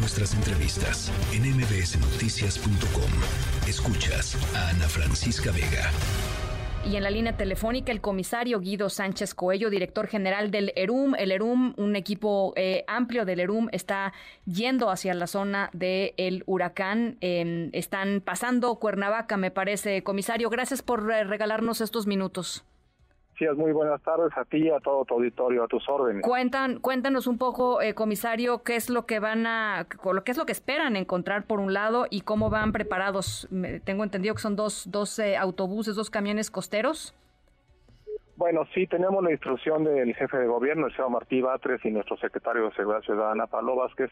nuestras entrevistas en mbsnoticias.com. Escuchas a Ana Francisca Vega. Y en la línea telefónica el comisario Guido Sánchez Coello, director general del ERUM. El ERUM, un equipo eh, amplio del ERUM, está yendo hacia la zona del huracán. Em, están pasando Cuernavaca, me parece. Comisario, gracias por eh, regalarnos estos minutos muy buenas tardes a ti y a todo tu auditorio, a tus órdenes. Cuentan, cuéntanos un poco, eh, comisario, qué es lo que van a, qué es lo que esperan encontrar por un lado y cómo van preparados. tengo entendido que son dos, dos eh, autobuses, dos camiones costeros. Bueno, sí, tenemos la instrucción del jefe de gobierno, el señor Martí Batres, y nuestro secretario de Seguridad Ciudadana, Pablo Vázquez,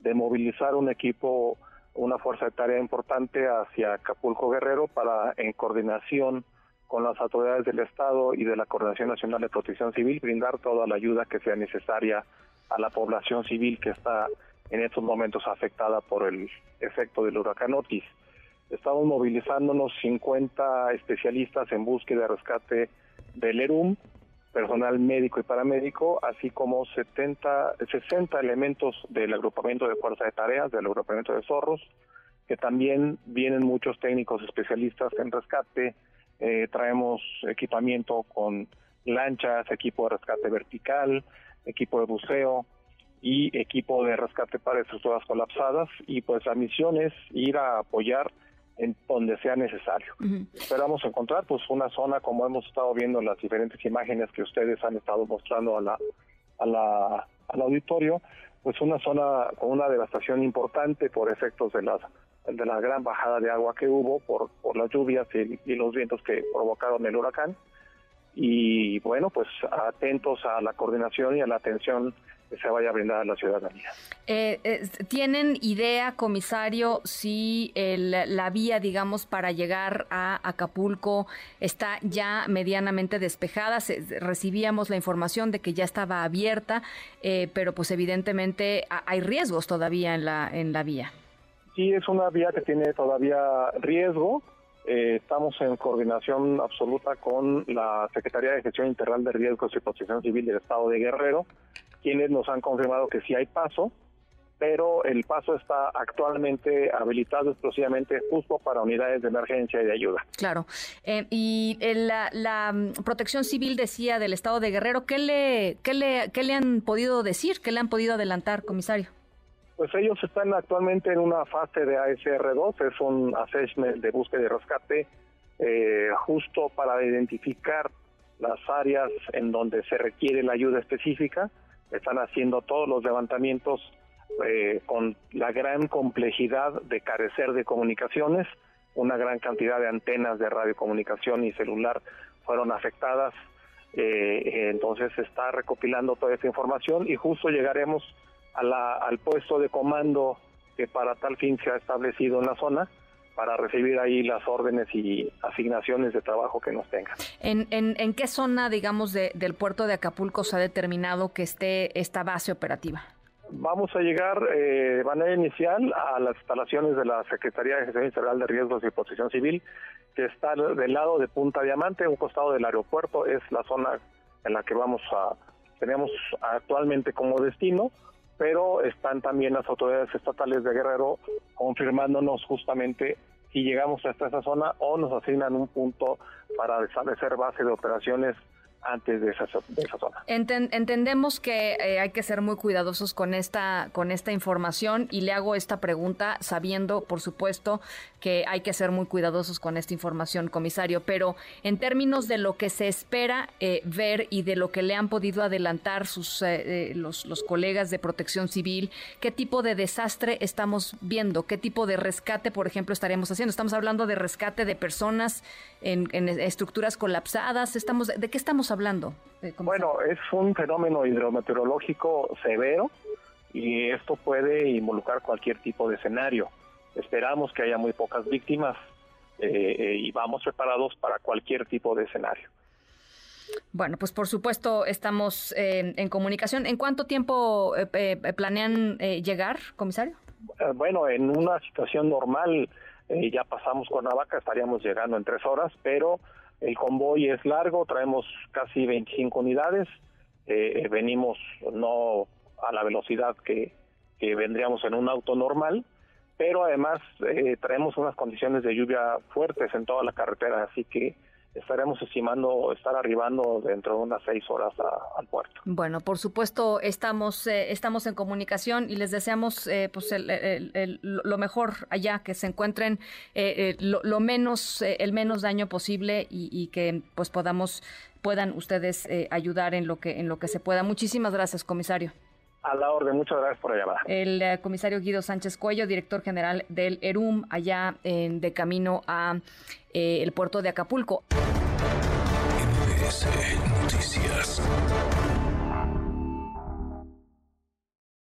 de movilizar un equipo, una fuerza de tarea importante hacia Acapulco Guerrero para, en coordinación con las autoridades del Estado y de la Coordinación Nacional de Protección Civil, brindar toda la ayuda que sea necesaria a la población civil que está en estos momentos afectada por el efecto del huracán Otis. Estamos movilizándonos 50 especialistas en búsqueda y rescate del ERUM, personal médico y paramédico, así como 70, 60 elementos del agrupamiento de fuerza de tareas, del agrupamiento de zorros, que también vienen muchos técnicos especialistas en rescate, eh, traemos equipamiento con lanchas, equipo de rescate vertical, equipo de buceo y equipo de rescate para estructuras colapsadas y pues la misión es ir a apoyar en donde sea necesario. Esperamos encontrar pues una zona como hemos estado viendo en las diferentes imágenes que ustedes han estado mostrando a la, a la, al auditorio, pues una zona con una devastación importante por efectos de las de la gran bajada de agua que hubo por, por las lluvias y, los vientos que provocaron el huracán. Y bueno, pues atentos a la coordinación y a la atención que se vaya a brindar a la ciudadanía. Eh, ¿Tienen idea, comisario, si la vía, digamos, para llegar a Acapulco está ya medianamente despejada? recibíamos la información de que ya estaba abierta, eh, pero pues evidentemente hay riesgos todavía en la, en la vía sí es una vía que tiene todavía riesgo. Eh, estamos en coordinación absoluta con la Secretaría de Gestión Integral de Riesgos y Protección Civil del Estado de Guerrero, quienes nos han confirmado que sí hay paso, pero el paso está actualmente habilitado exclusivamente justo para unidades de emergencia y de ayuda. Claro. Eh, y la, la, mm, Protección Civil decía del Estado de Guerrero, ¿qué le, qué le, qué le han podido decir? ¿Qué le han podido adelantar, comisario? Pues ellos están actualmente en una fase de ASR2, es un assessment de búsqueda y rescate, eh, justo para identificar las áreas en donde se requiere la ayuda específica. Están haciendo todos los levantamientos eh, con la gran complejidad de carecer de comunicaciones, una gran cantidad de antenas de radiocomunicación y celular fueron afectadas, eh, entonces se está recopilando toda esta información y justo llegaremos al puesto de comando que para tal fin se ha establecido en la zona para recibir ahí las órdenes y asignaciones de trabajo que nos tengan. ¿En, en, qué zona, digamos, del puerto de Acapulco se ha determinado que esté esta base operativa? Vamos a llegar eh, de manera inicial a las instalaciones de la Secretaría de Gestión Integral de Riesgos y Protección Civil, que está del lado de Punta Diamante, un costado del aeropuerto, es la zona en la que vamos a, tenemos actualmente como destino pero están también las autoridades estatales de Guerrero confirmándonos justamente si llegamos hasta esa zona o nos asignan un punto para establecer base de operaciones antes de esa, zona. entendemos que eh, hay que ser muy cuidadosos con esta, con esta información y le hago esta pregunta sabiendo, por supuesto, que hay que ser muy cuidadosos con esta información, comisario, pero en términos de lo que se espera eh, ver y de lo que le han podido adelantar sus, eh, los, los colegas de protección civil, ¿qué tipo de desastre estamos viendo? ¿Qué tipo de rescate, por ejemplo, estaremos haciendo? Estamos hablando de rescate de personas en, en estructuras colapsadas, estamos, ¿de qué estamos hablando? Eh, bueno, es un fenómeno hidrometeorológico severo y esto puede involucrar cualquier tipo de escenario. Esperamos que haya muy pocas víctimas eh, eh, y vamos preparados para cualquier tipo de escenario. Bueno, pues por supuesto estamos en comunicación. ¿En cuánto tiempo planean llegar, comisario? bueno, en una situación normal ya pasamos con Navaca, estaríamos llegando en tres horas, pero el convoy es largo, traemos casi 25 unidades, eh, venimos no a la velocidad que, vendríamos en un auto normal, pero además eh, traemos unas condiciones de lluvia fuertes en toda la carretera, así que estaremos estimando estar arribando dentro de unas seis horas al puerto. Bueno, por supuesto estamos eh, estamos en comunicación y les deseamos eh, pues lo mejor allá, que se encuentren eh, lo, menos el menos daño posible y, y, que pues podamos puedan ustedes ayudar en lo que en lo que se pueda. Muchísimas gracias, comisario. A la orden, muchas gracias por la llamada. El eh, comisario Guido Sánchez Cuello, director general del ERUM, allá en, de camino a eh, el puerto de Acapulco. Noticias.